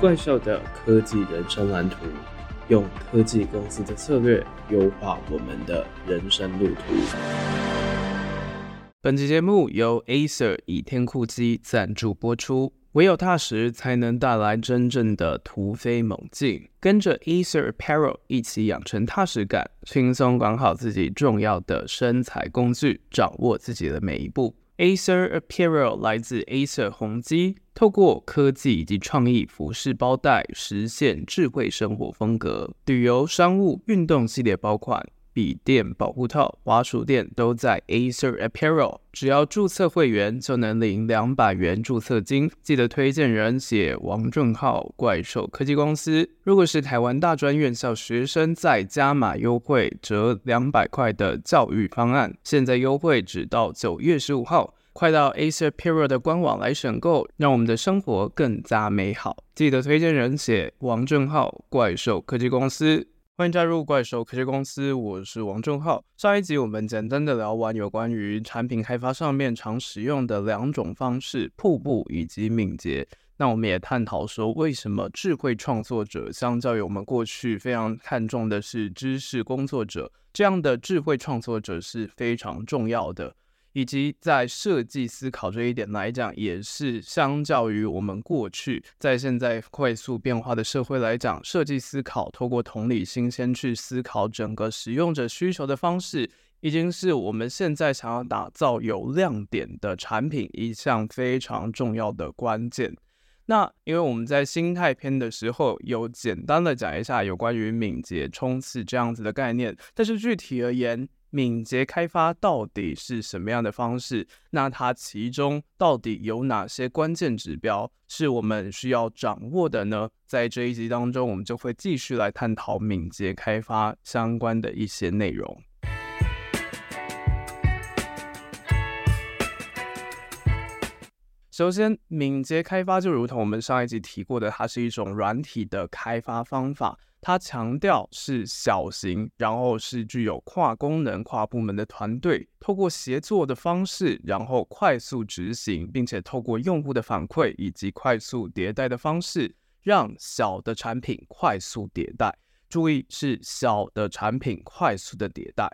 怪兽的科技人生蓝图，用科技公司的策略优化我们的人生路途。本期节目由 Acer 倚天酷机赞助播出。唯有踏实，才能带来真正的突飞猛进。跟着 Acer Apparel 一起养成踏实感，轻松管好自己重要的身材工具，掌握自己的每一步。Acer Apparel 来自 Acer 宏基，透过科技以及创意服饰包袋，实现智慧生活风格。旅游、商务、运动系列包款。笔电、保护套、滑鼠垫都在 Acer Apparel，只要注册会员就能领两百元注册金。记得推荐人写王正浩，怪兽科技公司。如果是台湾大专院校学生，再加码优惠折两百块的教育方案，现在优惠只到九月十五号，快到 Acer Apparel 的官网来选购，让我们的生活更加美好。记得推荐人写王正浩，怪兽科技公司。欢迎加入怪兽科技公司，我是王正浩。上一集我们简单的聊完有关于产品开发上面常使用的两种方式，瀑布以及敏捷。那我们也探讨说，为什么智慧创作者相较于我们过去非常看重的是知识工作者，这样的智慧创作者是非常重要的。以及在设计思考这一点来讲，也是相较于我们过去在现在快速变化的社会来讲，设计思考透过同理心先去思考整个使用者需求的方式，已经是我们现在想要打造有亮点的产品一项非常重要的关键。那因为我们在心态篇的时候有简单的讲一下有关于敏捷冲刺这样子的概念，但是具体而言，敏捷开发到底是什么样的方式？那它其中到底有哪些关键指标是我们需要掌握的呢？在这一集当中，我们就会继续来探讨敏捷开发相关的一些内容。首先，敏捷开发就如同我们上一集提过的，它是一种软体的开发方法。它强调是小型，然后是具有跨功能、跨部门的团队，透过协作的方式，然后快速执行，并且透过用户的反馈以及快速迭代的方式，让小的产品快速迭代。注意，是小的产品快速的迭代。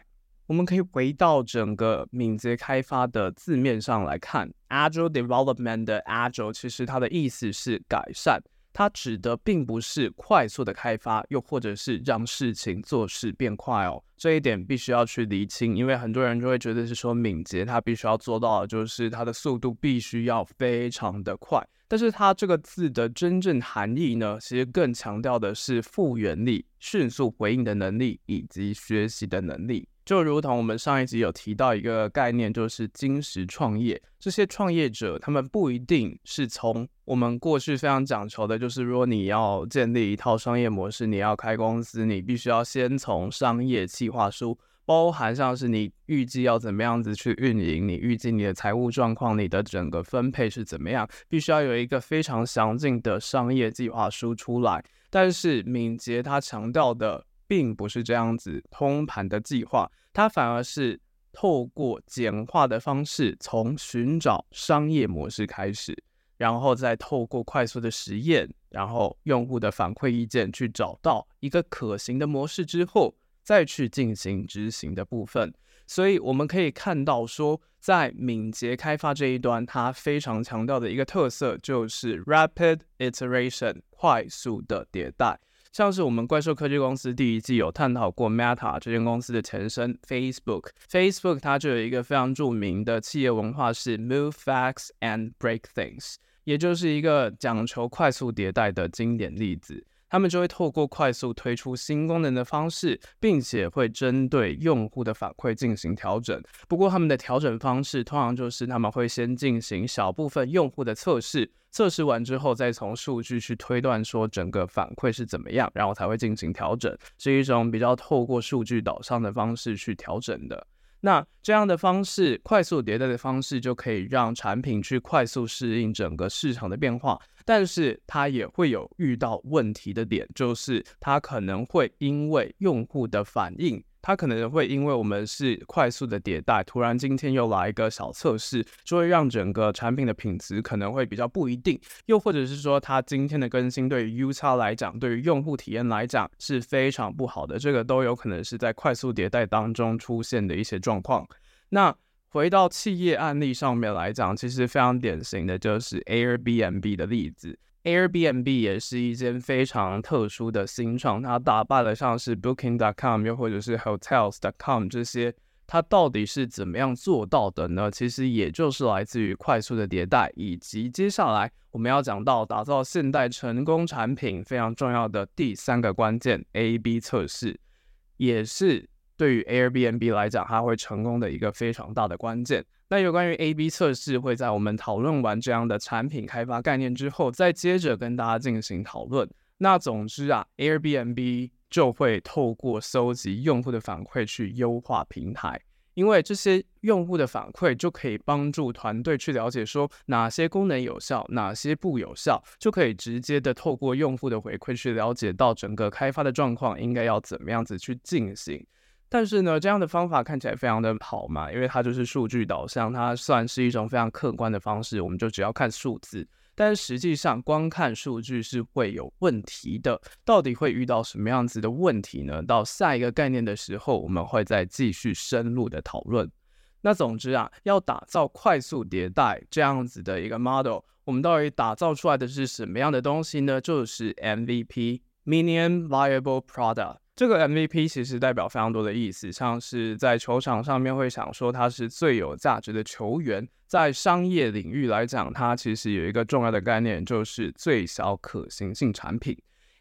我们可以回到整个敏捷开发的字面上来看，Agile Development 的 Agile，其实它的意思是改善。它指的并不是快速的开发，又或者是让事情做事变快哦。这一点必须要去厘清，因为很多人就会觉得是说敏捷，它必须要做到的就是它的速度必须要非常的快。但是它这个字的真正含义呢，其实更强调的是复原力、迅速回应的能力以及学习的能力。就如同我们上一集有提到一个概念，就是金石创业。这些创业者，他们不一定是从我们过去非常讲求的，就是如果你要建立一套商业模式，你要开公司，你必须要先从商业计划书，包含像是你预计要怎么样子去运营，你预计你的财务状况，你的整个分配是怎么样，必须要有一个非常详尽的商业计划书出来。但是敏捷它强调的。并不是这样子通盘的计划，它反而是透过简化的方式，从寻找商业模式开始，然后再透过快速的实验，然后用户的反馈意见，去找到一个可行的模式之后，再去进行执行的部分。所以我们可以看到说，在敏捷开发这一端，它非常强调的一个特色就是 rapid iteration，快速的迭代。像是我们怪兽科技公司第一季有探讨过 Meta 这间公司的前身 Facebook，Facebook 它就有一个非常著名的企业文化是 Move facts and Break Things，也就是一个讲求快速迭代的经典例子。他们就会透过快速推出新功能的方式，并且会针对用户的反馈进行调整。不过他们的调整方式通常就是他们会先进行小部分用户的测试，测试完之后再从数据去推断说整个反馈是怎么样，然后才会进行调整，是一种比较透过数据导向的方式去调整的。那这样的方式，快速迭代的方式，就可以让产品去快速适应整个市场的变化。但是它也会有遇到问题的点，就是它可能会因为用户的反应，它可能会因为我们是快速的迭代，突然今天又来一个小测试，就会让整个产品的品质可能会比较不一定。又或者是说，它今天的更新对于 UX 来讲，对于用户体验来讲是非常不好的，这个都有可能是在快速迭代当中出现的一些状况。那回到企业案例上面来讲，其实非常典型的就是 Airbnb 的例子。Airbnb 也是一间非常特殊的新创，它打败了像是 Booking.com 又或者是 Hotels.com 这些，它到底是怎么样做到的呢？其实也就是来自于快速的迭代，以及接下来我们要讲到打造现代成功产品非常重要的第三个关键 A/B 测试，也是。对于 Airbnb 来讲，它会成功的一个非常大的关键。那有关于 A/B 测试，会在我们讨论完这样的产品开发概念之后，再接着跟大家进行讨论。那总之啊，Airbnb 就会透过搜集用户的反馈去优化平台，因为这些用户的反馈就可以帮助团队去了解说哪些功能有效，哪些不有效，就可以直接的透过用户的回馈去了解到整个开发的状况应该要怎么样子去进行。但是呢，这样的方法看起来非常的好嘛，因为它就是数据导向，它算是一种非常客观的方式，我们就只要看数字。但实际上，光看数据是会有问题的。到底会遇到什么样子的问题呢？到下一个概念的时候，我们会再继续深入的讨论。那总之啊，要打造快速迭代这样子的一个 model，我们到底打造出来的是什么样的东西呢？就是 MVP Minimum Viable Product）。这个 MVP 其实代表非常多的意思，像是在球场上面会想说它是最有价值的球员，在商业领域来讲，它其实有一个重要的概念，就是最小可行性产品。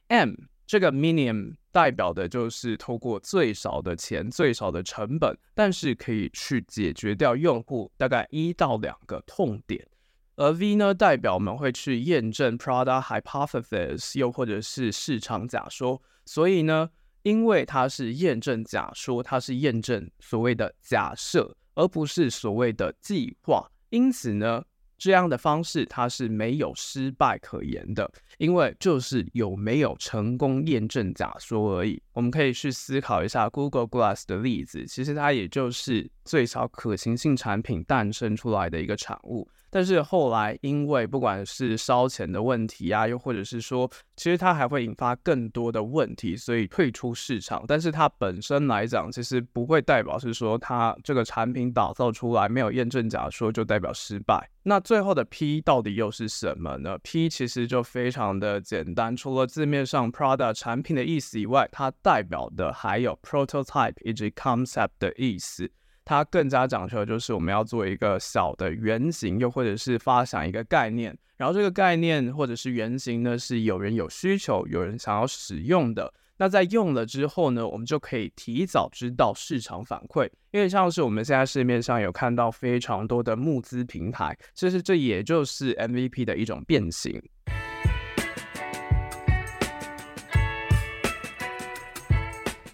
M 这个 minimum 代表的就是透过最少的钱、最少的成本，但是可以去解决掉用户大概一到两个痛点。而 V 呢，代表我们会去验证 product hypothesis，又或者是市场假说，所以呢。因为它是验证假说，它是验证所谓的假设，而不是所谓的计划。因此呢，这样的方式它是没有失败可言的，因为就是有没有成功验证假说而已。我们可以去思考一下 Google Glass 的例子，其实它也就是最小可行性产品诞生出来的一个产物。但是后来，因为不管是烧钱的问题啊，又或者是说，其实它还会引发更多的问题，所以退出市场。但是它本身来讲，其实不会代表是说它这个产品打造出来没有验证假说就代表失败。那最后的 P 到底又是什么呢？P 其实就非常的简单，除了字面上 product 产品的意思以外，它代表的还有 prototype 以及 concept 的意思。它更加讲求的就是我们要做一个小的原型，又或者是发想一个概念，然后这个概念或者是原型呢，是有人有需求，有人想要使用的。那在用了之后呢，我们就可以提早知道市场反馈，因为像是我们现在市面上有看到非常多的募资平台，其实这也就是 MVP 的一种变形。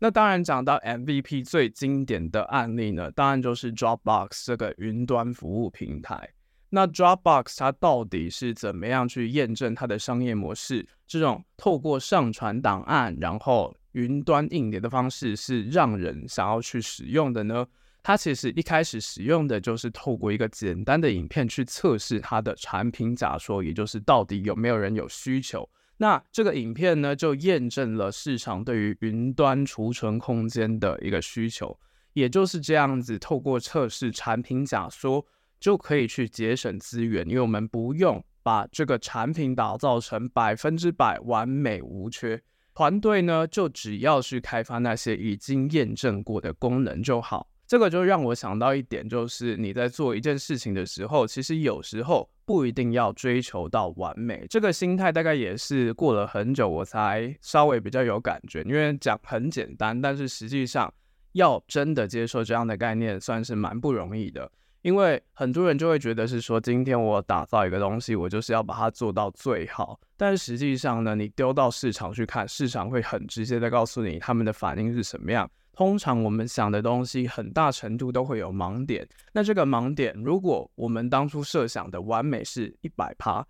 那当然，讲到 MVP 最经典的案例呢，当然就是 Dropbox 这个云端服务平台。那 Dropbox 它到底是怎么样去验证它的商业模式？这种透过上传档案，然后云端硬碟的方式，是让人想要去使用的呢？它其实一开始使用的就是透过一个简单的影片去测试它的产品假说，也就是到底有没有人有需求。那这个影片呢，就验证了市场对于云端储存空间的一个需求，也就是这样子，透过测试产品假说，就可以去节省资源，因为我们不用把这个产品打造成百分之百完美无缺，团队呢就只要去开发那些已经验证过的功能就好。这个就让我想到一点，就是你在做一件事情的时候，其实有时候不一定要追求到完美。这个心态大概也是过了很久，我才稍微比较有感觉。因为讲很简单，但是实际上要真的接受这样的概念，算是蛮不容易的。因为很多人就会觉得是说，今天我打造一个东西，我就是要把它做到最好。但实际上呢，你丢到市场去看，市场会很直接的告诉你他们的反应是什么样。通常我们想的东西，很大程度都会有盲点。那这个盲点，如果我们当初设想的完美是一百趴，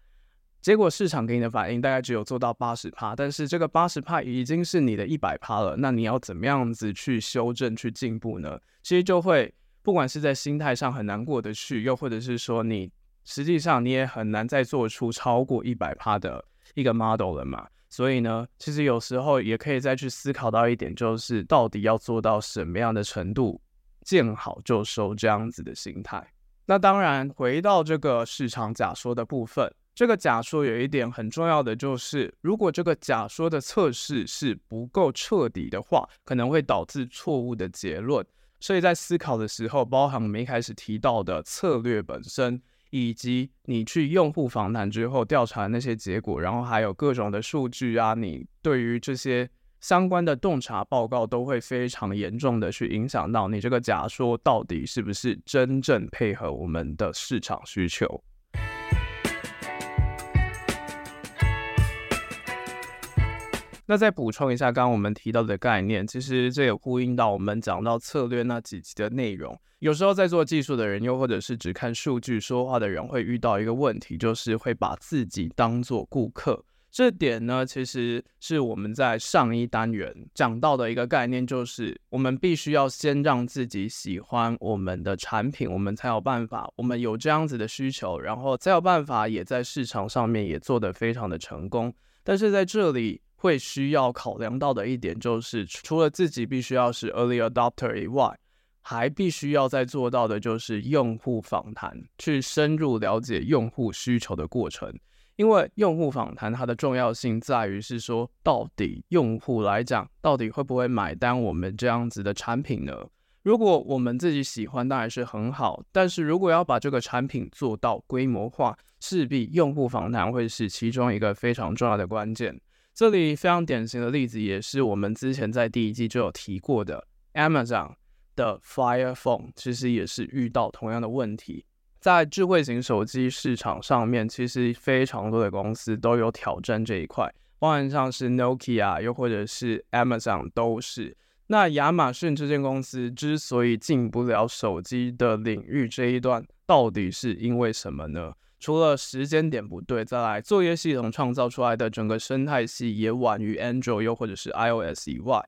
结果市场给你的反应大概只有做到八十趴，但是这个八十趴已经是你的一百趴了，那你要怎么样子去修正、去进步呢？其实就会不管是在心态上很难过得去，又或者是说你实际上你也很难再做出超过一百趴的一个 model 了嘛。所以呢，其实有时候也可以再去思考到一点，就是到底要做到什么样的程度，见好就收这样子的心态。那当然，回到这个市场假说的部分。这个假说有一点很重要的就是，如果这个假说的测试是不够彻底的话，可能会导致错误的结论。所以在思考的时候，包含我们一开始提到的策略本身，以及你去用户访谈之后调查那些结果，然后还有各种的数据啊，你对于这些相关的洞察报告都会非常严重的去影响到你这个假说到底是不是真正配合我们的市场需求。那再补充一下，刚刚我们提到的概念，其实这也呼应到我们讲到策略那几集的内容。有时候在做技术的人，又或者是只看数据说话的人，会遇到一个问题，就是会把自己当做顾客。这点呢，其实是我们在上一单元讲到的一个概念，就是我们必须要先让自己喜欢我们的产品，我们才有办法，我们有这样子的需求，然后才有办法也在市场上面也做得非常的成功。但是在这里，会需要考量到的一点就是，除了自己必须要是 early adopter 以外，还必须要再做到的就是用户访谈，去深入了解用户需求的过程。因为用户访谈它的重要性在于是说，到底用户来讲，到底会不会买单我们这样子的产品呢？如果我们自己喜欢，当然是很好。但是如果要把这个产品做到规模化，势必用户访谈会是其中一个非常重要的关键。这里非常典型的例子，也是我们之前在第一季就有提过的，Amazon 的 Fire Phone，其实也是遇到同样的问题。在智慧型手机市场上面，其实非常多的公司都有挑战这一块，包含像是 Nokia，又或者是 Amazon 都是。那亚马逊这间公司之所以进不了手机的领域这一段，到底是因为什么呢？除了时间点不对，再来作业系统创造出来的整个生态系也晚于 Android 又或者是 iOS 以外，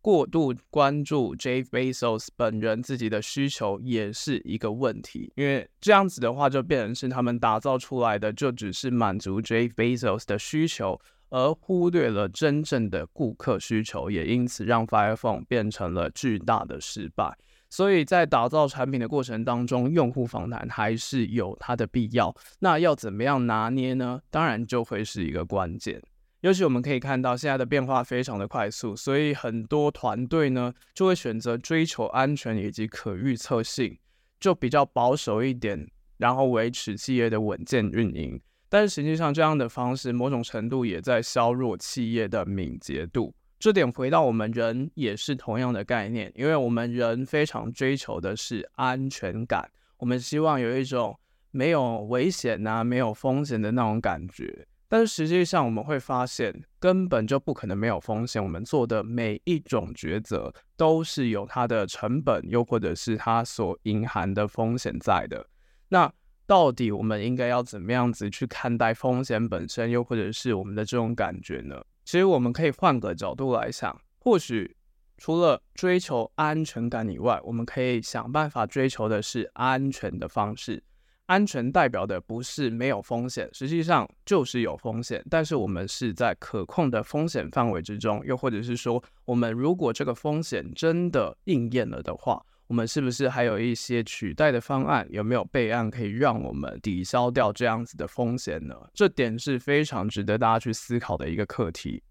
过度关注 Jeff Bezos 本人自己的需求也是一个问题，因为这样子的话就变成是他们打造出来的就只是满足 Jeff Bezos 的需求，而忽略了真正的顾客需求，也因此让 Fire Phone 变成了巨大的失败。所以在打造产品的过程当中，用户访谈还是有它的必要。那要怎么样拿捏呢？当然就会是一个关键。尤其我们可以看到现在的变化非常的快速，所以很多团队呢就会选择追求安全以及可预测性，就比较保守一点，然后维持企业的稳健运营。但是实际上这样的方式，某种程度也在削弱企业的敏捷度。这点回到我们人也是同样的概念，因为我们人非常追求的是安全感，我们希望有一种没有危险啊、没有风险的那种感觉。但是实际上我们会发现，根本就不可能没有风险。我们做的每一种抉择都是有它的成本，又或者是它所隐含的风险在的。那到底我们应该要怎么样子去看待风险本身，又或者是我们的这种感觉呢？其实我们可以换个角度来想，或许除了追求安全感以外，我们可以想办法追求的是安全的方式。安全代表的不是没有风险，实际上就是有风险，但是我们是在可控的风险范围之中，又或者是说，我们如果这个风险真的应验了的话，我们是不是还有一些取代的方案？有没有备案可以让我们抵消掉这样子的风险呢？这点是非常值得大家去思考的一个课题。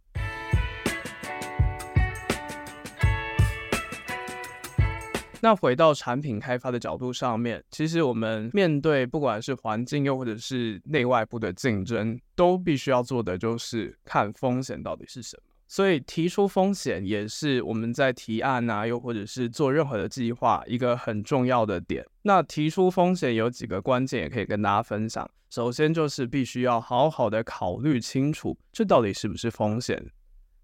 那回到产品开发的角度上面，其实我们面对不管是环境又或者是内外部的竞争，都必须要做的就是看风险到底是什么。所以提出风险也是我们在提案啊，又或者是做任何的计划一个很重要的点。那提出风险有几个关键，也可以跟大家分享。首先就是必须要好好的考虑清楚，这到底是不是风险，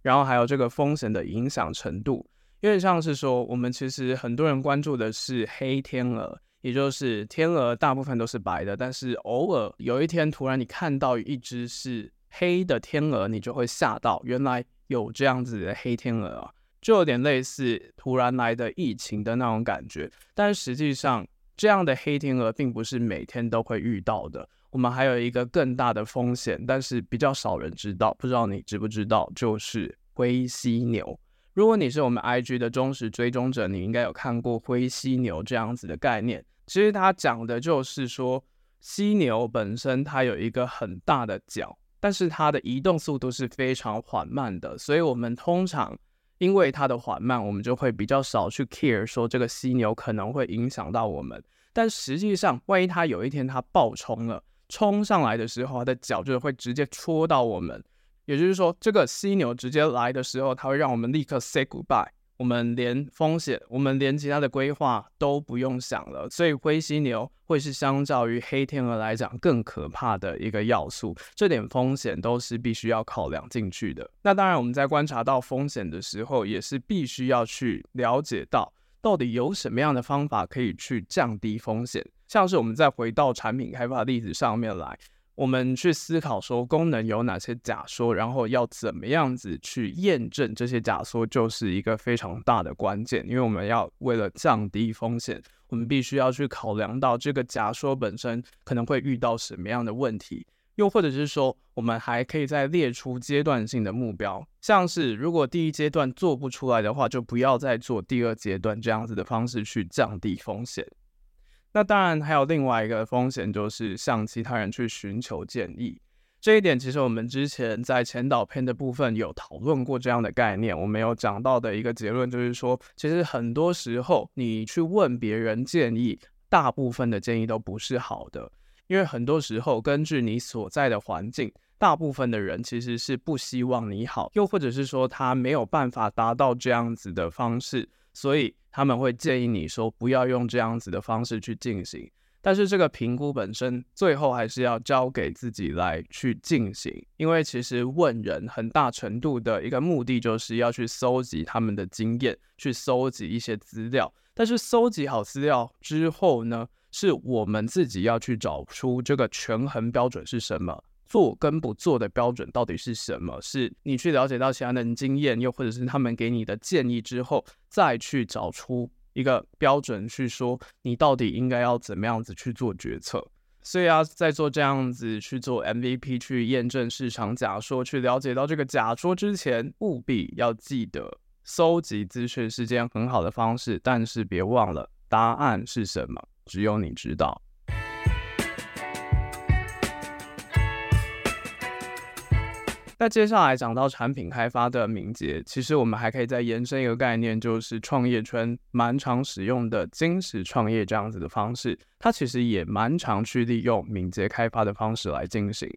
然后还有这个风险的影响程度。因为像是说，我们其实很多人关注的是黑天鹅，也就是天鹅大部分都是白的，但是偶尔有一天突然你看到一只是黑的天鹅，你就会吓到，原来有这样子的黑天鹅啊，就有点类似突然来的疫情的那种感觉。但实际上，这样的黑天鹅并不是每天都会遇到的。我们还有一个更大的风险，但是比较少人知道，不知道你知不知道，就是灰犀牛。如果你是我们 IG 的忠实追踪者，你应该有看过灰犀牛这样子的概念。其实它讲的就是说，犀牛本身它有一个很大的角，但是它的移动速度是非常缓慢的，所以我们通常因为它的缓慢，我们就会比较少去 care 说这个犀牛可能会影响到我们。但实际上，万一它有一天它暴冲了，冲上来的时候，它的脚就会直接戳到我们。也就是说，这个犀牛直接来的时候，它会让我们立刻 say goodbye，我们连风险，我们连其他的规划都不用想了。所以灰犀牛会是相较于黑天鹅来讲更可怕的一个要素，这点风险都是必须要考量进去的。那当然，我们在观察到风险的时候，也是必须要去了解到到底有什么样的方法可以去降低风险。像是我们再回到产品开发的例子上面来。我们去思考说功能有哪些假说，然后要怎么样子去验证这些假说，就是一个非常大的关键。因为我们要为了降低风险，我们必须要去考量到这个假说本身可能会遇到什么样的问题，又或者是说，我们还可以再列出阶段性的目标，像是如果第一阶段做不出来的话，就不要再做第二阶段这样子的方式去降低风险。那当然还有另外一个风险，就是向其他人去寻求建议。这一点其实我们之前在前导片的部分有讨论过这样的概念。我们有讲到的一个结论就是说，其实很多时候你去问别人建议，大部分的建议都不是好的，因为很多时候根据你所在的环境，大部分的人其实是不希望你好，又或者是说他没有办法达到这样子的方式。所以他们会建议你说不要用这样子的方式去进行，但是这个评估本身最后还是要交给自己来去进行，因为其实问人很大程度的一个目的就是要去搜集他们的经验，去搜集一些资料，但是搜集好资料之后呢，是我们自己要去找出这个权衡标准是什么。做跟不做的标准到底是什么？是你去了解到其他人经验，又或者是他们给你的建议之后，再去找出一个标准，去说你到底应该要怎么样子去做决策。所以啊，在做这样子去做 MVP 去验证市场假说，去了解到这个假说之前，务必要记得搜集资讯是件很好的方式，但是别忘了答案是什么，只有你知道。那接下来讲到产品开发的敏捷，其实我们还可以再延伸一个概念，就是创业圈蛮常使用的金石创业这样子的方式，它其实也蛮常去利用敏捷开发的方式来进行。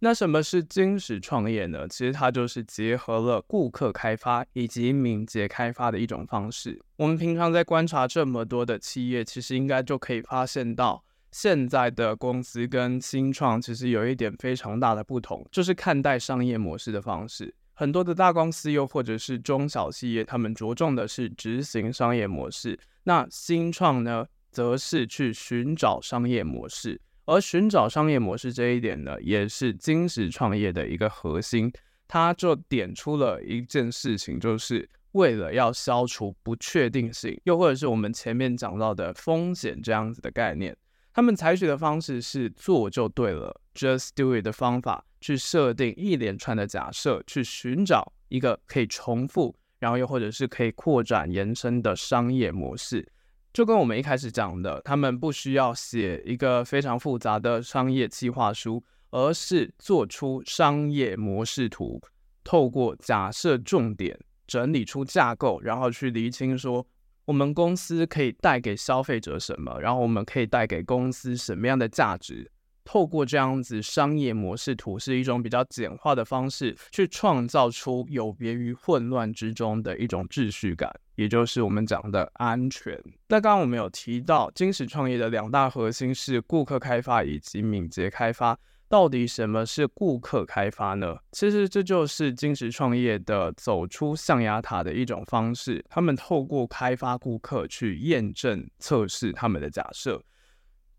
那什么是金石创业呢？其实它就是结合了顾客开发以及敏捷开发的一种方式。我们平常在观察这么多的企业，其实应该就可以发现到。现在的公司跟新创其实有一点非常大的不同，就是看待商业模式的方式。很多的大公司又或者是中小企业，他们着重的是执行商业模式；那新创呢，则是去寻找商业模式。而寻找商业模式这一点呢，也是精实创业的一个核心。它就点出了一件事情，就是为了要消除不确定性，又或者是我们前面讲到的风险这样子的概念。他们采取的方式是做就对了，just do it 的方法，去设定一连串的假设，去寻找一个可以重复，然后又或者是可以扩展延伸的商业模式。就跟我们一开始讲的，他们不需要写一个非常复杂的商业计划书，而是做出商业模式图，透过假设重点，整理出架构，然后去厘清说。我们公司可以带给消费者什么？然后我们可以带给公司什么样的价值？透过这样子商业模式图，是一种比较简化的方式，去创造出有别于混乱之中的一种秩序感，也就是我们讲的安全。那刚刚我们有提到，精实创业的两大核心是顾客开发以及敏捷开发。到底什么是顾客开发呢？其实这就是金石创业的走出象牙塔的一种方式。他们透过开发顾客去验证测试他们的假设，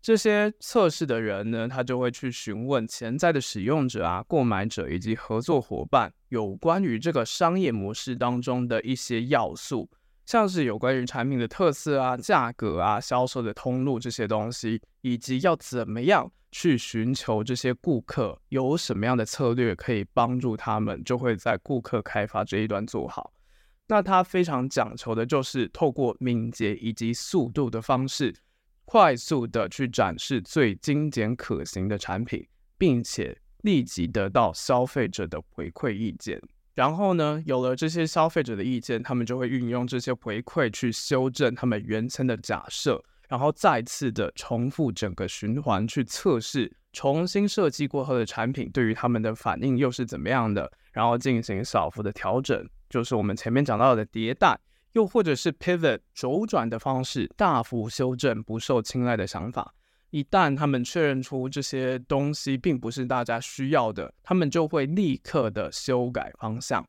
这些测试的人呢，他就会去询问潜在的使用者啊、购买者以及合作伙伴，有关于这个商业模式当中的一些要素，像是有关于产品的特色啊、价格啊、销售的通路这些东西，以及要怎么样去寻求这些顾客，有什么样的策略可以帮助他们，就会在顾客开发这一端做好。那他非常讲求的就是透过敏捷以及速度的方式。快速的去展示最精简可行的产品，并且立即得到消费者的回馈意见。然后呢，有了这些消费者的意见，他们就会运用这些回馈去修正他们原先的假设，然后再次的重复整个循环去测试，重新设计过后的产品对于他们的反应又是怎么样的，然后进行小幅的调整，就是我们前面讲到的迭代。又或者是 pivot 轴转的方式，大幅修正不受青睐的想法。一旦他们确认出这些东西并不是大家需要的，他们就会立刻的修改方向。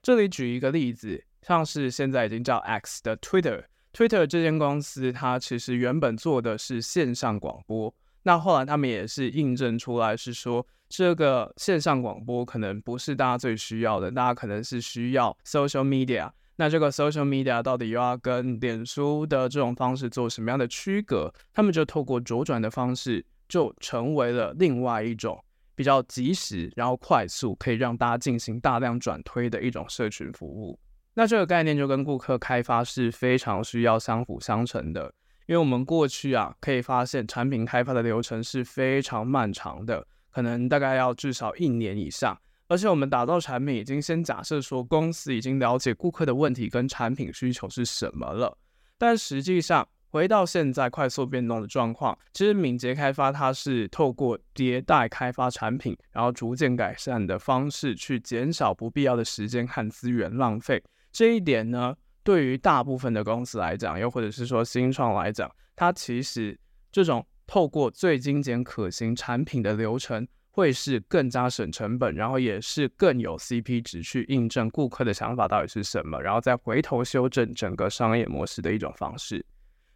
这里举一个例子，像是现在已经叫 X 的 Twitter，Twitter 这间公司，它其实原本做的是线上广播，那后来他们也是印证出来，是说这个线上广播可能不是大家最需要的，大家可能是需要 social media。那这个 social media 到底又要跟脸书的这种方式做什么样的区隔？他们就透过左转的方式，就成为了另外一种比较及时，然后快速可以让大家进行大量转推的一种社群服务。那这个概念就跟顾客开发是非常需要相辅相成的，因为我们过去啊可以发现产品开发的流程是非常漫长的，可能大概要至少一年以上。而且我们打造产品已经先假设说公司已经了解顾客的问题跟产品需求是什么了，但实际上回到现在快速变动的状况，其实敏捷开发它是透过迭代开发产品，然后逐渐改善的方式去减少不必要的时间和资源浪费。这一点呢，对于大部分的公司来讲，又或者是说新创来讲，它其实这种透过最精简可行产品的流程。会是更加省成本，然后也是更有 CP 值去印证顾客的想法到底是什么，然后再回头修正整个商业模式的一种方式。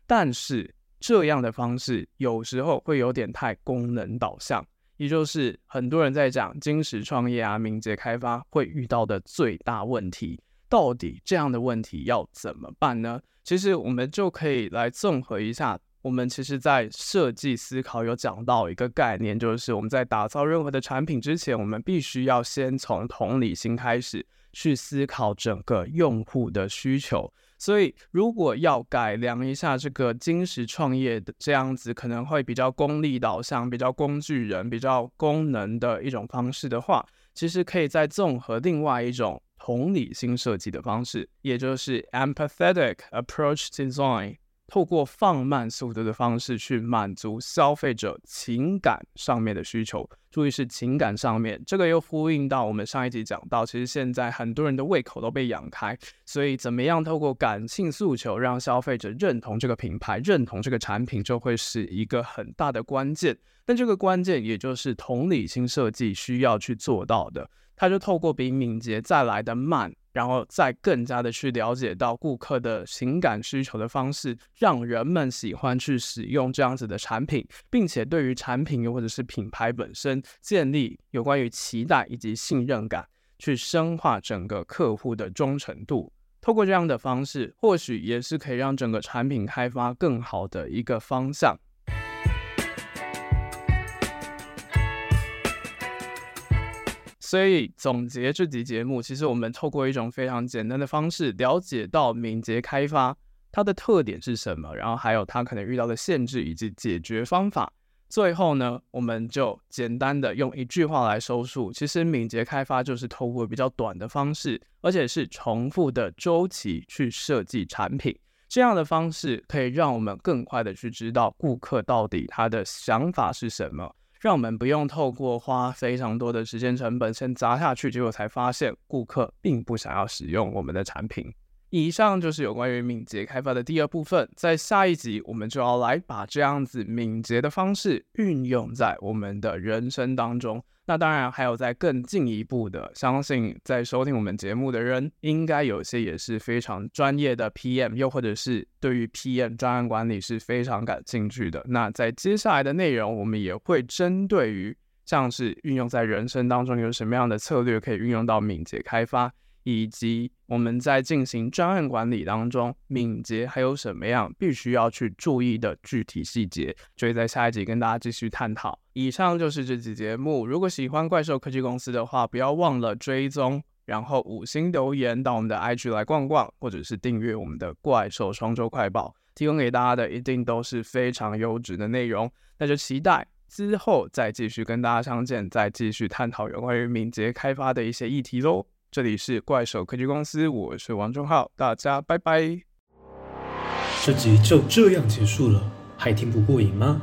但是这样的方式有时候会有点太功能导向，也就是很多人在讲金石创业啊、敏捷开发会遇到的最大问题。到底这样的问题要怎么办呢？其实我们就可以来综合一下。我们其实，在设计思考有讲到一个概念，就是我们在打造任何的产品之前，我们必须要先从同理心开始去思考整个用户的需求。所以，如果要改良一下这个金石创业的这样子，可能会比较功利导向、比较工具人、比较功能的一种方式的话，其实可以再综合另外一种同理心设计的方式，也就是 empathetic approach design。透过放慢速度的方式去满足消费者情感上面的需求，注意是情感上面，这个又呼应到我们上一集讲到，其实现在很多人的胃口都被养开，所以怎么样透过感性诉求让消费者认同这个品牌、认同这个产品，就会是一个很大的关键。但这个关键也就是同理心设计需要去做到的，它就透过比敏捷再来的慢。然后再更加的去了解到顾客的情感需求的方式，让人们喜欢去使用这样子的产品，并且对于产品又或者是品牌本身建立有关于期待以及信任感，去深化整个客户的忠诚度。透过这样的方式，或许也是可以让整个产品开发更好的一个方向。所以总结这集节目，其实我们透过一种非常简单的方式，了解到敏捷开发它的特点是什么，然后还有它可能遇到的限制以及解决方法。最后呢，我们就简单的用一句话来收束：其实敏捷开发就是透过比较短的方式，而且是重复的周期去设计产品。这样的方式可以让我们更快的去知道顾客到底他的想法是什么。让我们不用透过花非常多的时间成本先砸下去，结果才发现顾客并不想要使用我们的产品。以上就是有关于敏捷开发的第二部分，在下一集我们就要来把这样子敏捷的方式运用在我们的人生当中。那当然还有在更进一步的，相信在收听我们节目的人，应该有些也是非常专业的 PM，又或者是对于 PM 专案管理是非常感兴趣的。那在接下来的内容，我们也会针对于像是运用在人生当中有什么样的策略可以运用到敏捷开发。以及我们在进行专案管理当中，敏捷还有什么样必须要去注意的具体细节，就会在下一集跟大家继续探讨。以上就是这期节目。如果喜欢怪兽科技公司的话，不要忘了追踪，然后五星留言到我们的 IG 来逛逛，或者是订阅我们的怪兽双周快报，提供给大家的一定都是非常优质的内容。那就期待之后再继续跟大家相见，再继续探讨有关于敏捷开发的一些议题喽。这里是怪兽科技公司，我是王忠浩，大家拜拜。这集就这样结束了，还听不过瘾吗？